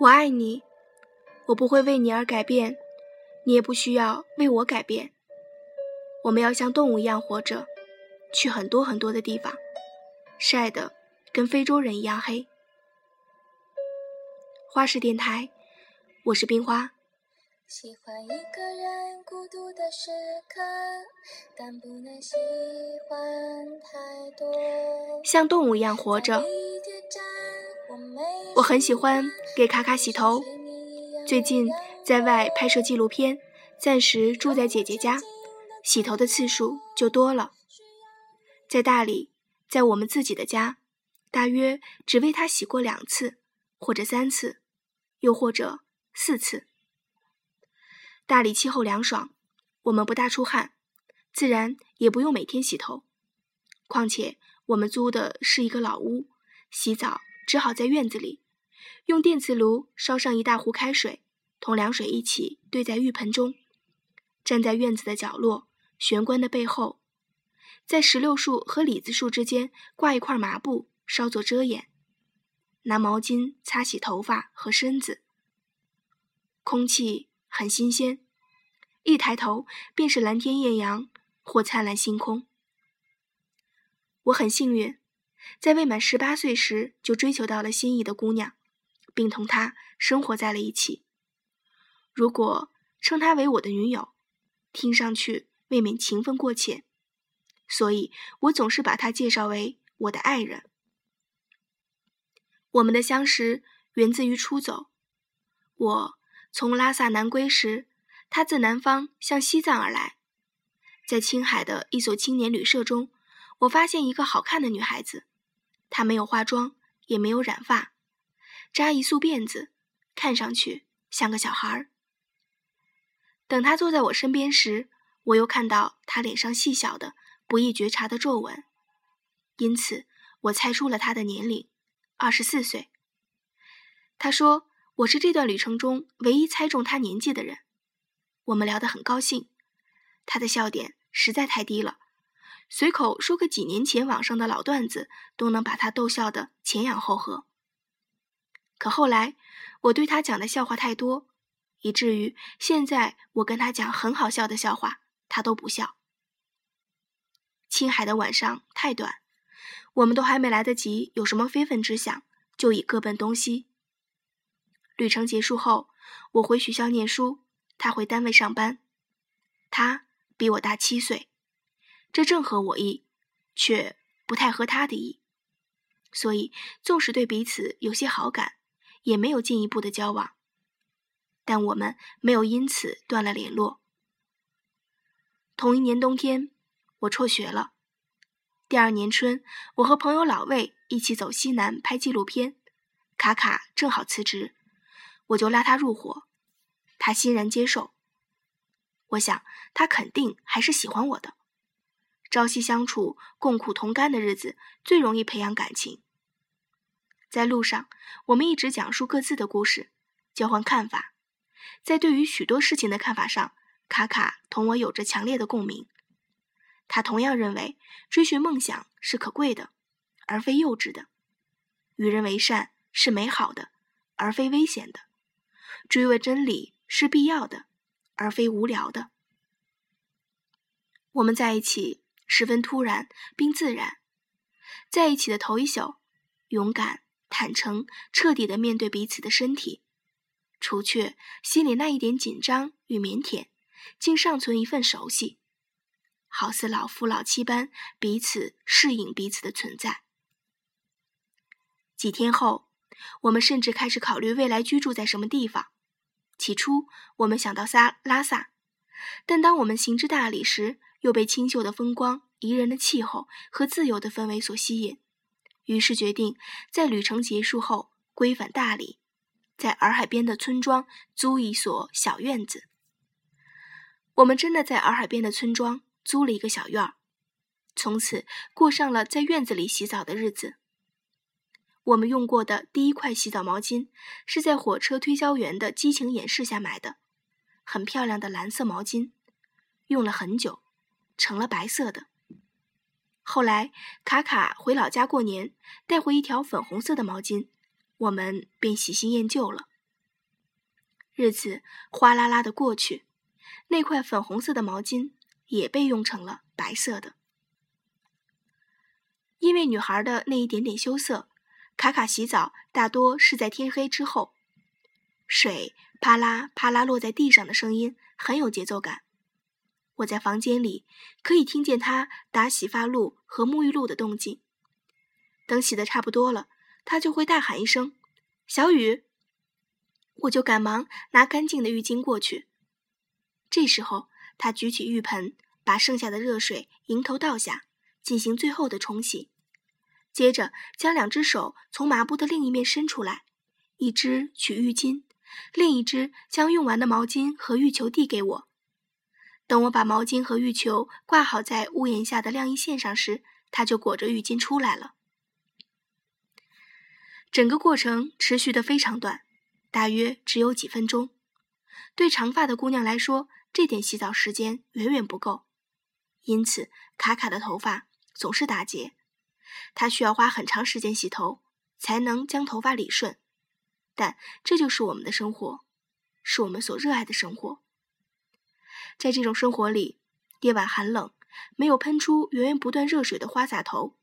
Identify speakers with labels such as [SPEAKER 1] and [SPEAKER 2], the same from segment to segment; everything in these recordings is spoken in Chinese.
[SPEAKER 1] 我爱你，我不会为你而改变，你也不需要为我改变。我们要像动物一样活着，去很多很多的地方，晒得跟非洲人一样黑。花式电台，我是冰花。喜欢一个人孤独的时刻，但不能喜欢太多。像动物一样活着。我很喜欢给卡卡洗头，最近在外拍摄纪录片，暂时住在姐姐家，洗头的次数就多了。在大理，在我们自己的家，大约只为他洗过两次，或者三次，又或者四次。大理气候凉爽，我们不大出汗，自然也不用每天洗头。况且我们租的是一个老屋，洗澡。只好在院子里，用电磁炉烧上一大壶开水，同凉水一起兑在浴盆中，站在院子的角落，玄关的背后，在石榴树和李子树之间挂一块麻布，稍作遮掩，拿毛巾擦洗头发和身子。空气很新鲜，一抬头便是蓝天艳阳或灿烂星空。我很幸运。在未满十八岁时就追求到了心仪的姑娘，并同她生活在了一起。如果称她为我的女友，听上去未免情分过浅，所以我总是把她介绍为我的爱人。我们的相识源自于出走。我从拉萨南归时，她自南方向西藏而来，在青海的一所青年旅社中，我发现一个好看的女孩子。她没有化妆，也没有染发，扎一束辫子，看上去像个小孩儿。等她坐在我身边时，我又看到她脸上细小的、不易觉察的皱纹，因此我猜出了她的年龄，二十四岁。她说我是这段旅程中唯一猜中她年纪的人。我们聊得很高兴，她的笑点实在太低了。随口说个几年前网上的老段子，都能把他逗笑得前仰后合。可后来，我对他讲的笑话太多，以至于现在我跟他讲很好笑的笑话，他都不笑。青海的晚上太短，我们都还没来得及有什么非分之想，就已各奔东西。旅程结束后，我回学校念书，他回单位上班。他比我大七岁。这正合我意，却不太合他的意，所以纵使对彼此有些好感，也没有进一步的交往。但我们没有因此断了联络。同一年冬天，我辍学了。第二年春，我和朋友老魏一起走西南拍纪录片，卡卡正好辞职，我就拉他入伙，他欣然接受。我想他肯定还是喜欢我的。朝夕相处、共苦同甘的日子，最容易培养感情。在路上，我们一直讲述各自的故事，交换看法。在对于许多事情的看法上，卡卡同我有着强烈的共鸣。他同样认为，追寻梦想是可贵的，而非幼稚的；与人为善是美好的，而非危险的；追问真理是必要的，而非无聊的。我们在一起。十分突然并自然，在一起的头一宿，勇敢、坦诚、彻底的面对彼此的身体，除却心里那一点紧张与腼腆，竟尚存一份熟悉，好似老夫老妻般彼此适应彼此的存在。几天后，我们甚至开始考虑未来居住在什么地方。起初，我们想到撒拉萨，但当我们行至大理时，又被清秀的风光、宜人的气候和自由的氛围所吸引，于是决定在旅程结束后归返大理，在洱海边的村庄租一所小院子。我们真的在洱海边的村庄租了一个小院儿，从此过上了在院子里洗澡的日子。我们用过的第一块洗澡毛巾是在火车推销员的激情演示下买的，很漂亮的蓝色毛巾，用了很久。成了白色的。后来卡卡回老家过年，带回一条粉红色的毛巾，我们便喜新厌旧了。日子哗啦啦的过去，那块粉红色的毛巾也被用成了白色的。因为女孩的那一点点羞涩，卡卡洗澡大多是在天黑之后，水啪啦啪啦落在地上的声音很有节奏感。我在房间里可以听见他打洗发露和沐浴露的动静。等洗的差不多了，他就会大喊一声：“小雨！”我就赶忙拿干净的浴巾过去。这时候，他举起浴盆，把剩下的热水迎头倒下，进行最后的冲洗。接着，将两只手从麻布的另一面伸出来，一只取浴巾，另一只将用完的毛巾和浴球递给我。等我把毛巾和浴球挂好在屋檐下的晾衣线上时，他就裹着浴巾出来了。整个过程持续的非常短。大约只有几分钟，对长发的姑娘来说，这点洗澡时间远远不够。因此，卡卡的头发总是打结，她需要花很长时间洗头，才能将头发理顺。但这就是我们的生活，是我们所热爱的生活。在这种生活里，夜晚寒冷，没有喷出源源不断热水的花洒头，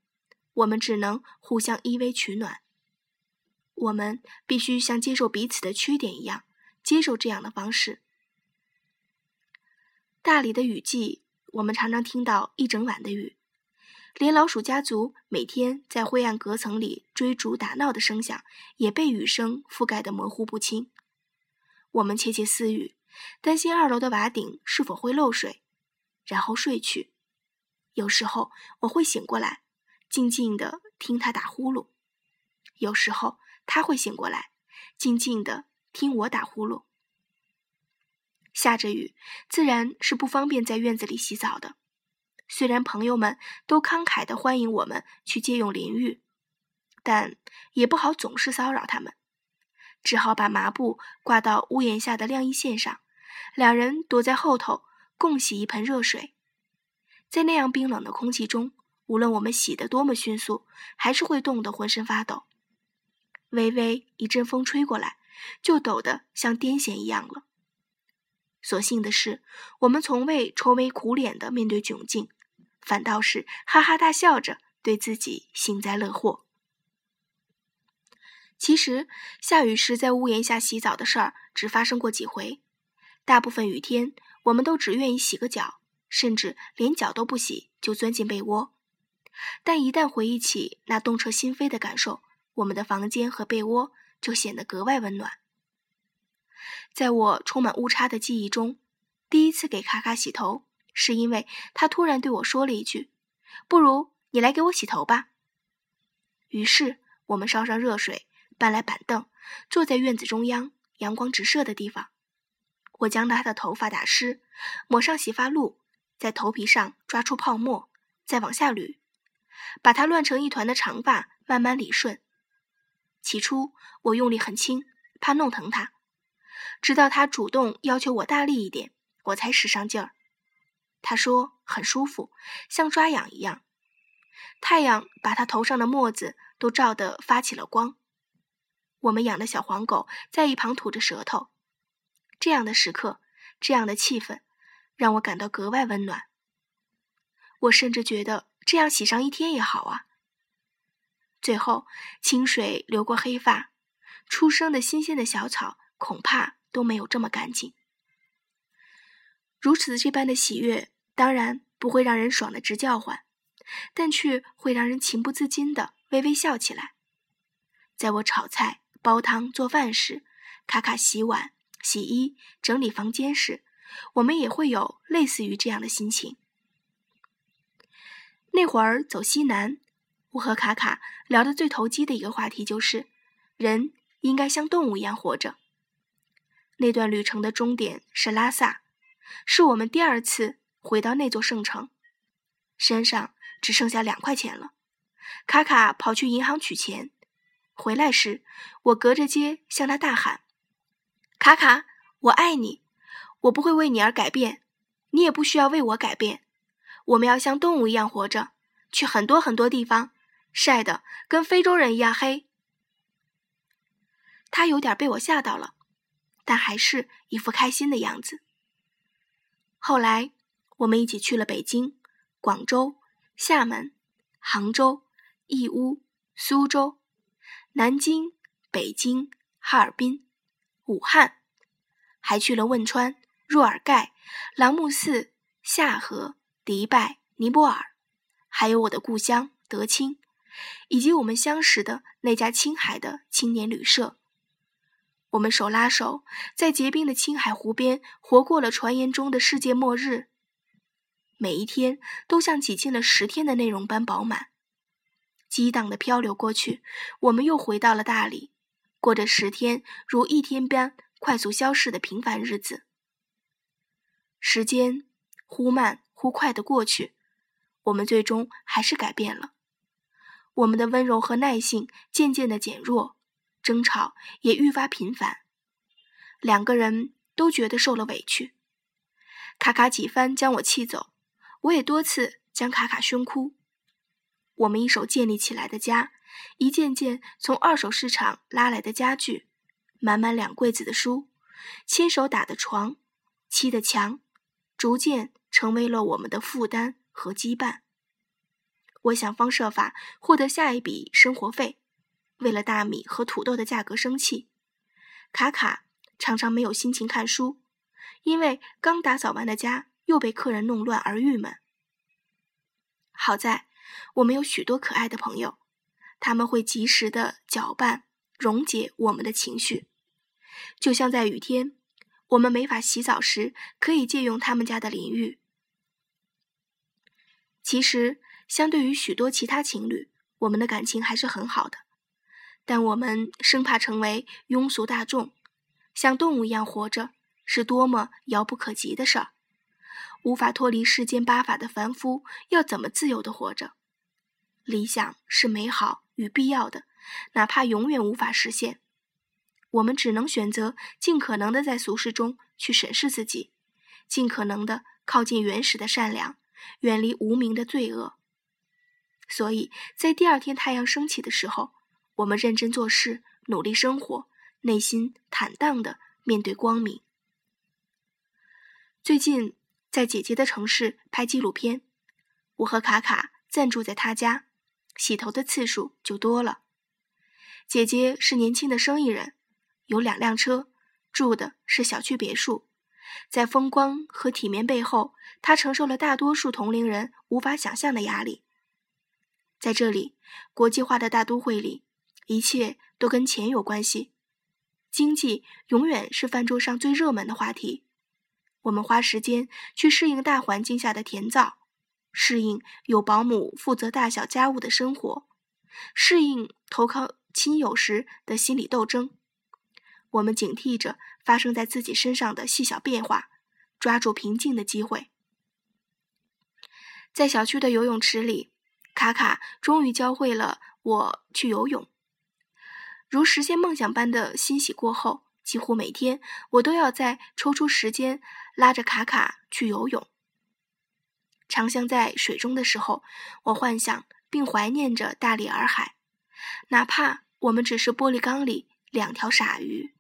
[SPEAKER 1] 我们只能互相依偎取暖。我们必须像接受彼此的缺点一样，接受这样的方式。大理的雨季，我们常常听到一整晚的雨，连老鼠家族每天在灰暗隔层里追逐打闹的声响，也被雨声覆盖得模糊不清。我们窃窃私语，担心二楼的瓦顶是否会漏水，然后睡去。有时候我会醒过来，静静地听他打呼噜；有时候。他会醒过来，静静的听我打呼噜。下着雨，自然是不方便在院子里洗澡的。虽然朋友们都慷慨的欢迎我们去借用淋浴，但也不好总是骚扰他们，只好把麻布挂到屋檐下的晾衣线上，两人躲在后头共洗一盆热水。在那样冰冷的空气中，无论我们洗得多么迅速，还是会冻得浑身发抖。微微一阵风吹过来，就抖得像癫痫一样了。所幸的是，我们从未愁眉苦脸的面对窘境，反倒是哈哈大笑着对自己幸灾乐祸。其实，下雨时在屋檐下洗澡的事儿只发生过几回，大部分雨天我们都只愿意洗个脚，甚至连脚都不洗就钻进被窝。但一旦回忆起那动彻心扉的感受，我们的房间和被窝就显得格外温暖。在我充满误差的记忆中，第一次给卡卡洗头，是因为他突然对我说了一句：“不如你来给我洗头吧。”于是我们烧上热水，搬来板凳，坐在院子中央阳光直射的地方。我将他的头发打湿，抹上洗发露，在头皮上抓出泡沫，再往下捋，把他乱成一团的长发慢慢理顺。起初我用力很轻，怕弄疼他，直到他主动要求我大力一点，我才使上劲儿。他说很舒服，像抓痒一样。太阳把他头上的沫子都照得发起了光。我们养的小黄狗在一旁吐着舌头。这样的时刻，这样的气氛，让我感到格外温暖。我甚至觉得这样洗上一天也好啊。最后，清水流过黑发，初生的新鲜的小草恐怕都没有这么干净。如此这般的喜悦，当然不会让人爽得直叫唤，但却会让人情不自禁地微微笑起来。在我炒菜、煲汤、做饭时，卡卡洗碗、洗衣、整理房间时，我们也会有类似于这样的心情。那会儿走西南。我和卡卡聊得最投机的一个话题就是，人应该像动物一样活着。那段旅程的终点是拉萨，是我们第二次回到那座圣城，身上只剩下两块钱了。卡卡跑去银行取钱，回来时，我隔着街向他大喊：“卡卡，我爱你，我不会为你而改变，你也不需要为我改变。我们要像动物一样活着，去很多很多地方。”晒得跟非洲人一样黑，他有点被我吓到了，但还是一副开心的样子。后来，我们一起去了北京、广州、厦门、杭州、义乌、苏州、南京、北京、哈尔滨、武汉，还去了汶川、若尔盖、朗木寺、夏河、迪拜、尼泊尔，还有我的故乡德清，以及我们相识的那家青海的青年旅社。我们手拉手，在结冰的青海湖边，活过了传言中的世界末日。每一天都像挤进了十天的内容般饱满。激荡的漂流过去，我们又回到了大理，过着十天如一天般快速消逝的平凡日子。时间忽慢忽快的过去，我们最终还是改变了。我们的温柔和耐性渐渐的减弱。争吵也愈发频繁，两个人都觉得受了委屈。卡卡几番将我气走，我也多次将卡卡凶哭。我们一手建立起来的家，一件件从二手市场拉来的家具，满满两柜子的书，亲手打的床，砌的墙，逐渐成为了我们的负担和羁绊。我想方设法获得下一笔生活费。为了大米和土豆的价格生气，卡卡常常没有心情看书，因为刚打扫完的家又被客人弄乱而郁闷。好在我们有许多可爱的朋友，他们会及时的搅拌溶解我们的情绪，就像在雨天，我们没法洗澡时，可以借用他们家的淋浴。其实，相对于许多其他情侣，我们的感情还是很好的。但我们生怕成为庸俗大众，像动物一样活着，是多么遥不可及的事儿。无法脱离世间八法的凡夫，要怎么自由的活着？理想是美好与必要的，哪怕永远无法实现，我们只能选择尽可能的在俗世中去审视自己，尽可能的靠近原始的善良，远离无名的罪恶。所以在第二天太阳升起的时候。我们认真做事，努力生活，内心坦荡的面对光明。最近在姐姐的城市拍纪录片，我和卡卡暂住在她家，洗头的次数就多了。姐姐是年轻的生意人，有两辆车，住的是小区别墅，在风光和体面背后，她承受了大多数同龄人无法想象的压力。在这里，国际化的大都会里。一切都跟钱有关系，经济永远是饭桌上最热门的话题。我们花时间去适应大环境下的甜燥，适应有保姆负责大小家务的生活，适应投靠亲友时的心理斗争。我们警惕着发生在自己身上的细小变化，抓住平静的机会。在小区的游泳池里，卡卡终于教会了我去游泳。如实现梦想般的欣喜过后，几乎每天我都要在抽出时间拉着卡卡去游泳。长相在水中的时候，我幻想并怀念着大理洱海，哪怕我们只是玻璃缸里两条傻鱼。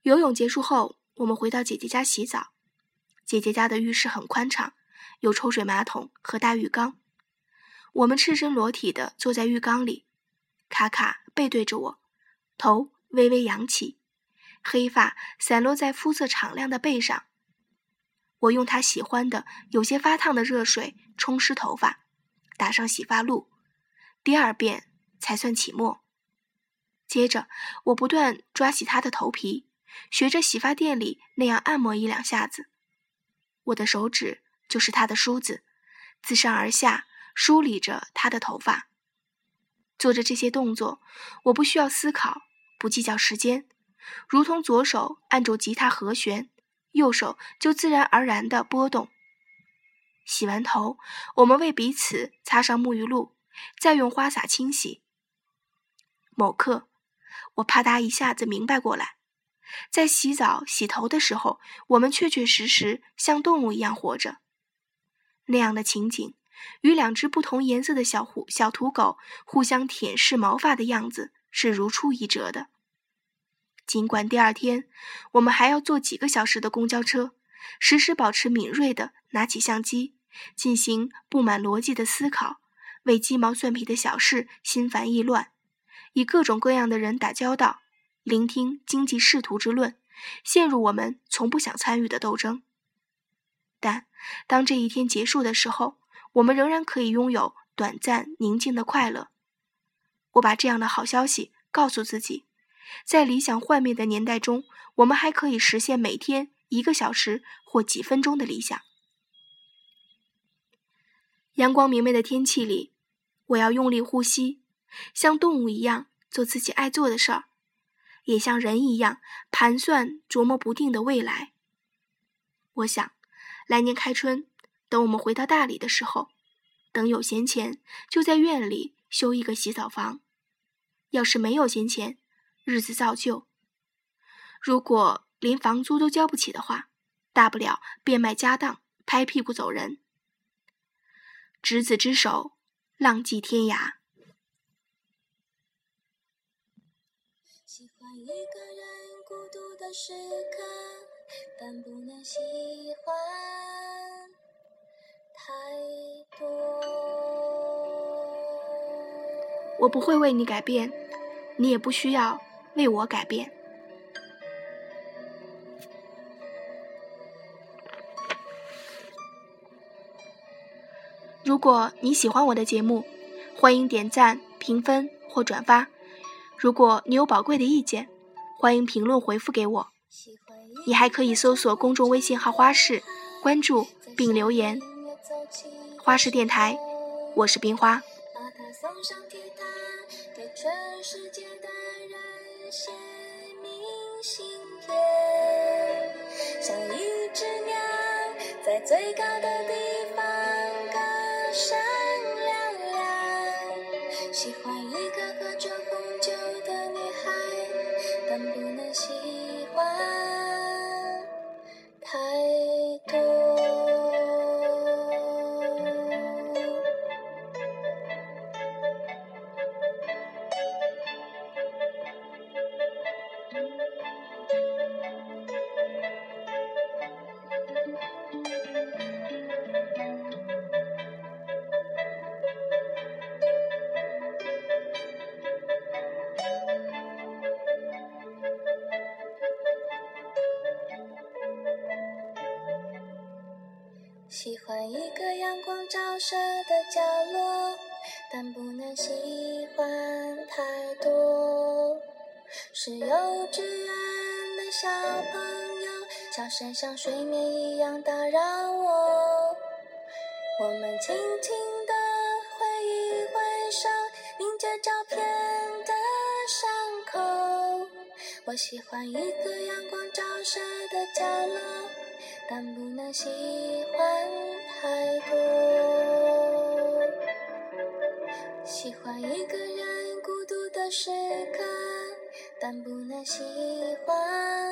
[SPEAKER 1] 游泳结束后，我们回到姐姐家洗澡。姐姐家的浴室很宽敞，有抽水马桶和大浴缸。我们赤身裸体的坐在浴缸里。卡卡背对着我，头微微扬起，黑发散落在肤色敞亮的背上。我用他喜欢的、有些发烫的热水冲湿头发，打上洗发露，第二遍才算起沫。接着，我不断抓洗他的头皮，学着洗发店里那样按摩一两下子。我的手指就是他的梳子，自上而下梳理着他的头发。做着这些动作，我不需要思考，不计较时间，如同左手按住吉他和弦，右手就自然而然地拨动。洗完头，我们为彼此擦上沐浴露，再用花洒清洗。某刻，我啪嗒一下子明白过来，在洗澡、洗头的时候，我们确确实实像动物一样活着。那样的情景。与两只不同颜色的小虎小土狗互相舔舐毛发的样子是如出一辙的。
[SPEAKER 2] 尽管第二天我们还要坐几个小时的公交车，时时保持敏锐的拿起相机，进行布满逻辑的思考，为鸡毛蒜皮的小事心烦意乱，与各种各样的人打交道，聆听经济仕途之论，陷入我们从不想参与的斗争。但当这一天结束的时候，我们仍然可以拥有短暂宁静的快乐。我把这样的好消息告诉自己。在理想幻灭的年代中，我们还可以实现每天一个小时或几分钟的理想。阳光明媚的天气里，我要用力呼吸，像动物一样做自己爱做的事儿，也像人一样盘算琢磨不定的未来。我想，来年开春，等我们回到大理的时候，等有闲钱，就在院里修一个洗澡房；要是没有闲钱，日子照旧。如果连房租都交不起的话，大不了变卖家当，拍屁股走人。执子之手，浪迹天涯。喜欢一个人孤独的时刻，但不能喜欢太多。我不会为你改变，你也不需要。为我改变。如果你喜欢我的节目，欢迎点赞、评分或转发。如果你有宝贵的意见，欢迎评论回复给我。你还可以搜索公众微信号“花式”，关注并留言。花式电台，我是冰花。写明信片，像一只鸟在最高的地舍的角落，但不能喜欢太多。是幼稚园的小朋友，笑声像睡眠一样打扰我。我们轻轻地挥一挥手，凝着照片的伤口。我喜欢一个阳光照射的角落。但不能喜欢太多，喜欢一个人孤独的时刻，但不能喜欢。